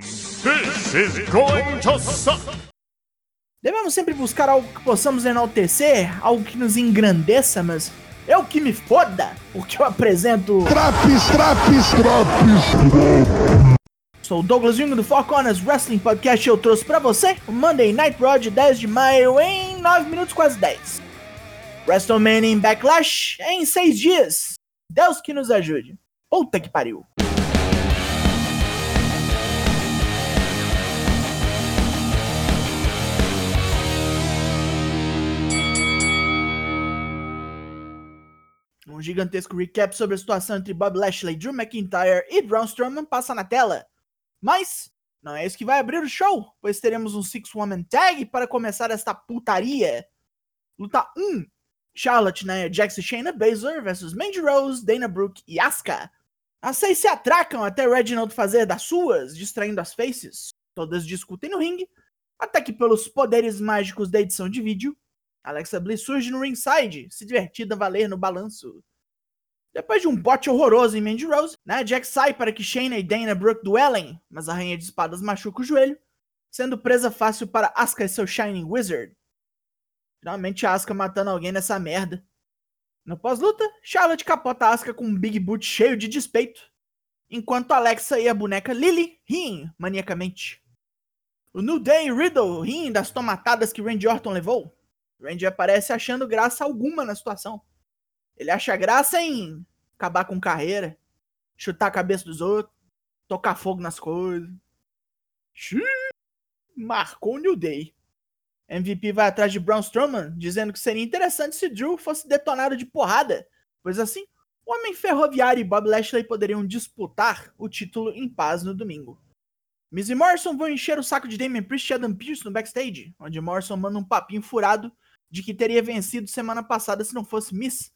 This is going to suck! Devemos sempre buscar algo que possamos enaltecer, algo que nos engrandeça, mas eu que me foda, porque eu apresento. Traps, traps, traps. Sou o Douglas Jung do Four Corners Wrestling Podcast e eu trouxe pra você o Monday Night Raw de 10 de maio em 9 minutos quase 10. WrestleMania em Backlash em 6 dias. Deus que nos ajude. Puta que pariu. Um gigantesco recap sobre a situação entre Bob Lashley, Drew McIntyre e Braun Strowman passa na tela. Mas não é isso que vai abrir o show, pois teremos um Six Woman Tag para começar esta putaria. Luta 1: Charlotte, Nia Jax e Shayna Baszler versus Mandy Rose, Dana Brooke e Asuka. As seis se atracam até Reginald fazer das suas, distraindo as faces. Todas discutem no ringue, até que pelos poderes mágicos da edição de vídeo, Alexa Bliss surge no ringside, se divertindo a valer no balanço. Depois de um bote horroroso em Mandy Rose, né, Jack sai para que Shayna e Dana Brooke duelem, mas a Rainha de Espadas machuca o joelho, sendo presa fácil para Asuka e seu Shining Wizard. Finalmente Asuka matando alguém nessa merda. No pós-luta, Charlotte capota Asuka com um Big Boot cheio de despeito, enquanto Alexa e a boneca Lily riem maniacamente. O New Day e Riddle riem das tomatadas que Randy Orton levou. Randy aparece achando graça alguma na situação. Ele acha graça em acabar com carreira, chutar a cabeça dos outros, tocar fogo nas coisas. Xiii, marcou o New Day. MVP vai atrás de Braun Strowman, dizendo que seria interessante se Drew fosse detonado de porrada, pois assim, o Homem Ferroviário e Bob Lashley poderiam disputar o título em paz no domingo. Miz e Morrison vão encher o saco de Damian Priest e Adam Pearce no backstage, onde Morrison manda um papinho furado de que teria vencido semana passada se não fosse Miss.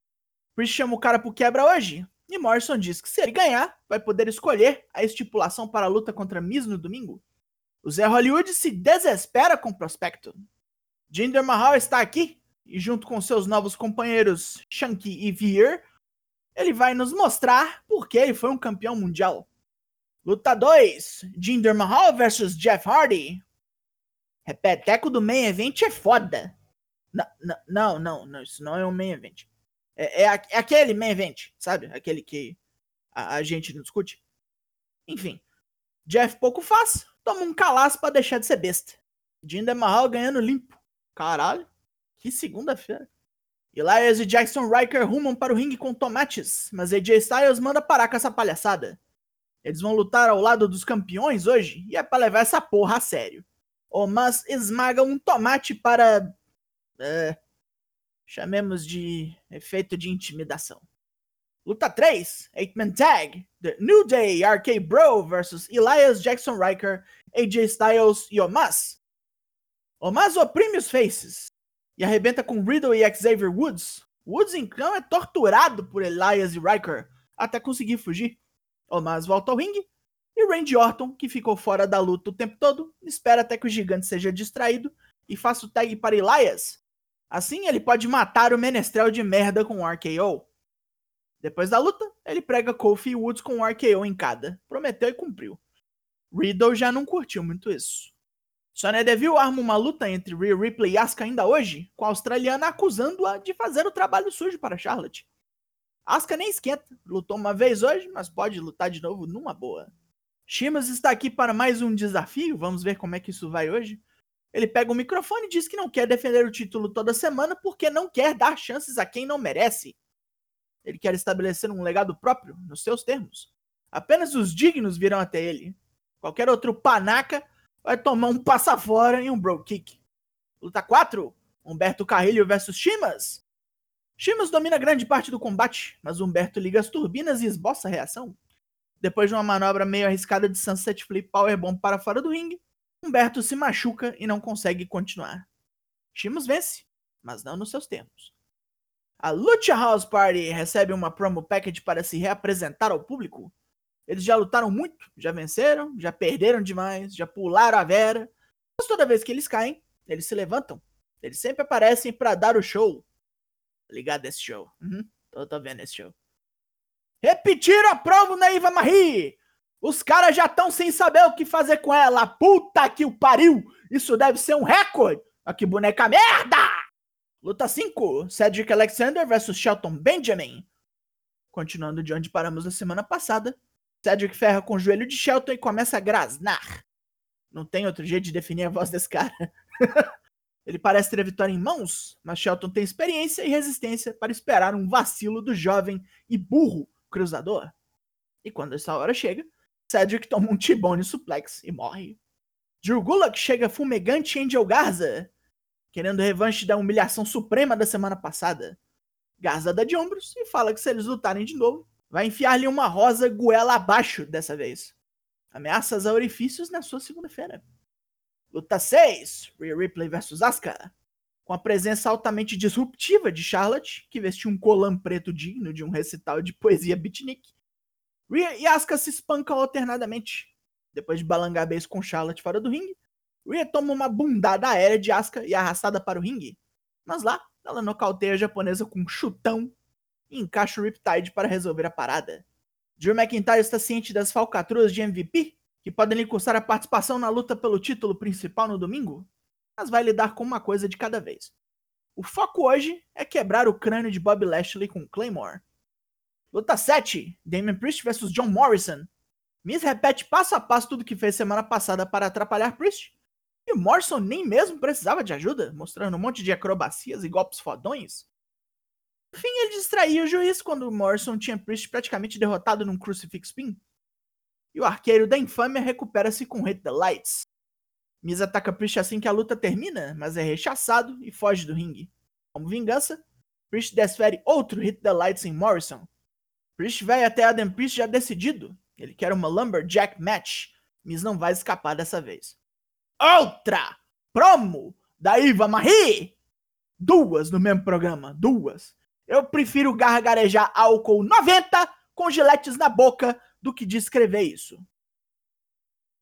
Priest chama o cara pro quebra hoje, e Morrison diz que se ele ganhar, vai poder escolher a estipulação para a luta contra Miz no domingo. O Zé Hollywood se desespera com o prospecto. Jinder Mahal está aqui, e junto com seus novos companheiros Shanky e Veer, ele vai nos mostrar por que ele foi um campeão mundial. Luta 2: Jinder Mahal versus Jeff Hardy. Repeteco do main event é foda. Não, não, não, não, isso não é um main event. É, é, é aquele main event, sabe? Aquele que a, a, gente não discute. Enfim, Jeff pouco faz, toma um calaço pra deixar de ser besta. Jinder Mahal ganhando limpo. Caralho, que segunda-feira. Elias e Jackson Riker rumam para o ringue com tomates, mas AJ Styles manda parar com essa palhaçada. Eles vão lutar ao lado dos campeões hoje e é pra levar essa porra a sério. O Mas esmaga um tomate para é, chamemos de efeito de intimidação. Luta 3, 8-Man Tag, The New Day RK Bro versus Elias Jackson Riker, AJ Styles e Omas. Omas oprime os faces e arrebenta com Riddle e Xavier Woods. Woods então é torturado por Elias e Riker até conseguir fugir. Omas volta ao ringue e Randy Orton, que ficou fora da luta o tempo todo, espera até que o gigante seja distraído e faça o tag para Elias, Assim, ele pode matar o menestrel de merda com um RKO. Depois da luta, ele prega Kofi Woods com um RKO em cada. Prometeu e cumpriu. Riddle já não curtiu muito isso. Sonya Deville arma uma luta entre Rhea Ripley e Asuka ainda hoje, com a australiana acusando-a de fazer o trabalho sujo para Charlotte. Asuka nem esquenta, lutou uma vez hoje, mas pode lutar de novo numa boa. Shimas está aqui para mais um desafio, vamos ver como é que isso vai hoje. Ele pega o microfone e diz que não quer defender o título toda semana porque não quer dar chances a quem não merece. Ele quer estabelecer um legado próprio, nos seus termos. Apenas os dignos virão até ele. Qualquer outro panaca vai tomar um passa fora e um bro kick. Luta 4: Humberto Carrilho versus Chimas. Chimas domina grande parte do combate, mas Humberto liga as turbinas e esboça a reação. Depois de uma manobra meio arriscada de Sunset Flip Powerbomb para fora do ringue, Humberto se machuca e não consegue continuar. Shimos vence, mas não nos seus termos. A Lucha House Party recebe uma promo package para se reapresentar ao público. Eles já lutaram muito, já venceram, já perderam demais, já pularam a Vera. Mas toda vez que eles caem, eles se levantam. Eles sempre aparecem para dar o show. Ligado esse show. Uhum, tô, tô vendo esse show. Repetiram a prova na Iva Marie. Os caras já estão sem saber o que fazer com ela. Puta que o pariu! Isso deve ser um recorde! Olha que boneca merda! Luta 5: Cedric Alexander versus Shelton Benjamin. Continuando de onde paramos na semana passada, Cedric ferra com o joelho de Shelton e começa a grasnar. Não tem outro jeito de definir a voz desse cara. Ele parece ter a vitória em mãos, mas Shelton tem experiência e resistência para esperar um vacilo do jovem e burro cruzador. E quando essa hora chega, Cedric toma um T-bone suplex e morre. Drew Gulak chega fumegante Angel Garza, querendo revanche da humilhação suprema da semana passada. Garza dá de ombros e fala que se eles lutarem de novo, vai enfiar-lhe uma rosa goela abaixo dessa vez. Ameaças a orifícios na sua segunda-feira. Luta 6: Rhea Ripley vs Asuka. Com a presença altamente disruptiva de Charlotte, que vestiu um colã preto digno de um recital de poesia beatnik. Rhea e Asuka se espancam alternadamente. Depois de balangar beijo com Charlotte fora do ringue, Rhea toma uma bundada aérea de Asuka e é arrastada para o ringue. Mas lá, ela nocauteia a japonesa com um chutão e encaixa o Riptide para resolver a parada. Drew McIntyre está ciente das falcatruas de MVP que podem lhe custar a participação na luta pelo título principal no domingo, mas vai lidar com uma coisa de cada vez. O foco hoje é quebrar o crânio de Bob Lashley com Claymore. Luta 7: Damon Priest vs John Morrison. Miz repete passo a passo tudo que fez semana passada para atrapalhar Priest. E Morrison nem mesmo precisava de ajuda, mostrando um monte de acrobacias e golpes fodões. No fim, ele distraía o juiz quando Morrison tinha Priest praticamente derrotado num Crucifix Pin e o arqueiro da infâmia recupera-se com Hit the Lights. Miz ataca Priest assim que a luta termina, mas é rechaçado e foge do ringue. Como vingança, Priest desfere outro Hit the Lights em Morrison. Priest vai até Adam Priest já decidido. Ele quer uma Lumberjack Match. Miz não vai escapar dessa vez. Outra! Promo da Iva Marie! Duas no mesmo programa, duas. Eu prefiro gargarejar álcool 90 com giletes na boca do que descrever isso.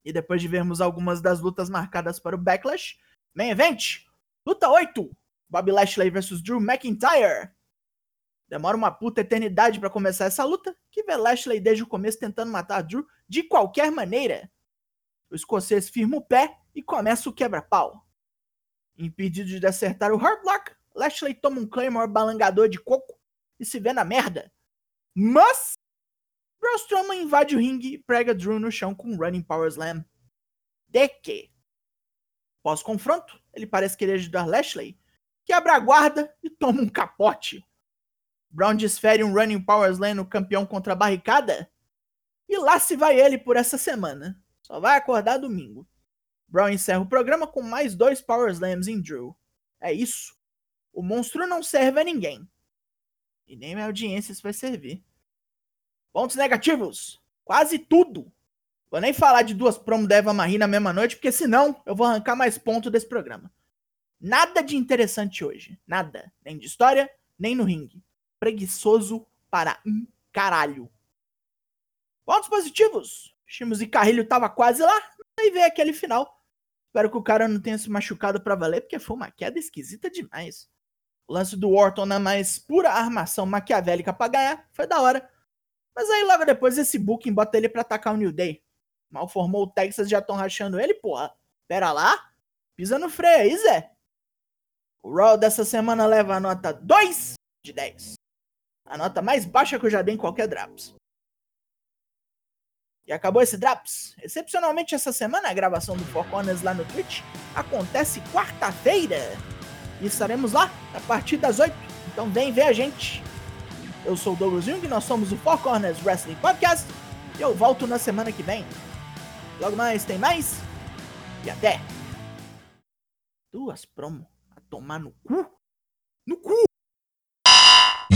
E depois de vermos algumas das lutas marcadas para o Backlash, Main Event, luta 8, Bob Lashley vs Drew McIntyre. Demora uma puta eternidade para começar essa luta, que vê Lashley desde o começo tentando matar Drew de qualquer maneira. O escocês firma o pé e começa o quebra-pau. Impedido de acertar o Hurtlock, Lashley toma um Claymore balangador de coco e se vê na merda. Mas Braun Strowman invade o ringue e prega Drew no chão com um Running Power Slam. De que? Pós-confronto, ele parece querer ajudar Lashley, quebra a guarda e toma um capote. Brown desfere um Running Power Slam no campeão contra a barricada. E lá se vai ele por essa semana. Só vai acordar domingo. Brown encerra o programa com mais dois Power Slams em Drew. É isso. O monstro não serve a ninguém. E nem a audiência isso vai servir. Pontos negativos. Quase tudo. Vou nem falar de duas promos da Eva Marie na mesma noite, porque senão eu vou arrancar mais pontos desse programa. Nada de interessante hoje. Nada. Nem de história, nem no ringue. Preguiçoso para um caralho. Pontos positivos. Chimos e Carrilho tava quase lá, aí veio aquele final. Espero que o cara não tenha se machucado para valer, porque foi uma queda esquisita demais. O lance do Orton na mais pura armação maquiavélica pra ganhar foi da hora. Mas aí logo depois esse booking bota ele pra atacar o New Day. Mal formou o Texas já estão rachando ele, porra. Pera lá. Pisa no freio aí, Zé. O Raw dessa semana leva a nota 2 de 10. A nota mais baixa que eu já dei em qualquer Draps. E acabou esse Draps. Excepcionalmente essa semana a gravação do Four lá no Twitch acontece quarta-feira. E estaremos lá a partir das 8. Então vem ver a gente. Eu sou o Douglas Jung, nós somos o Four Corners Wrestling Podcast e eu volto na semana que vem. Logo mais tem mais e até! Duas promo a tomar no cu? No cu!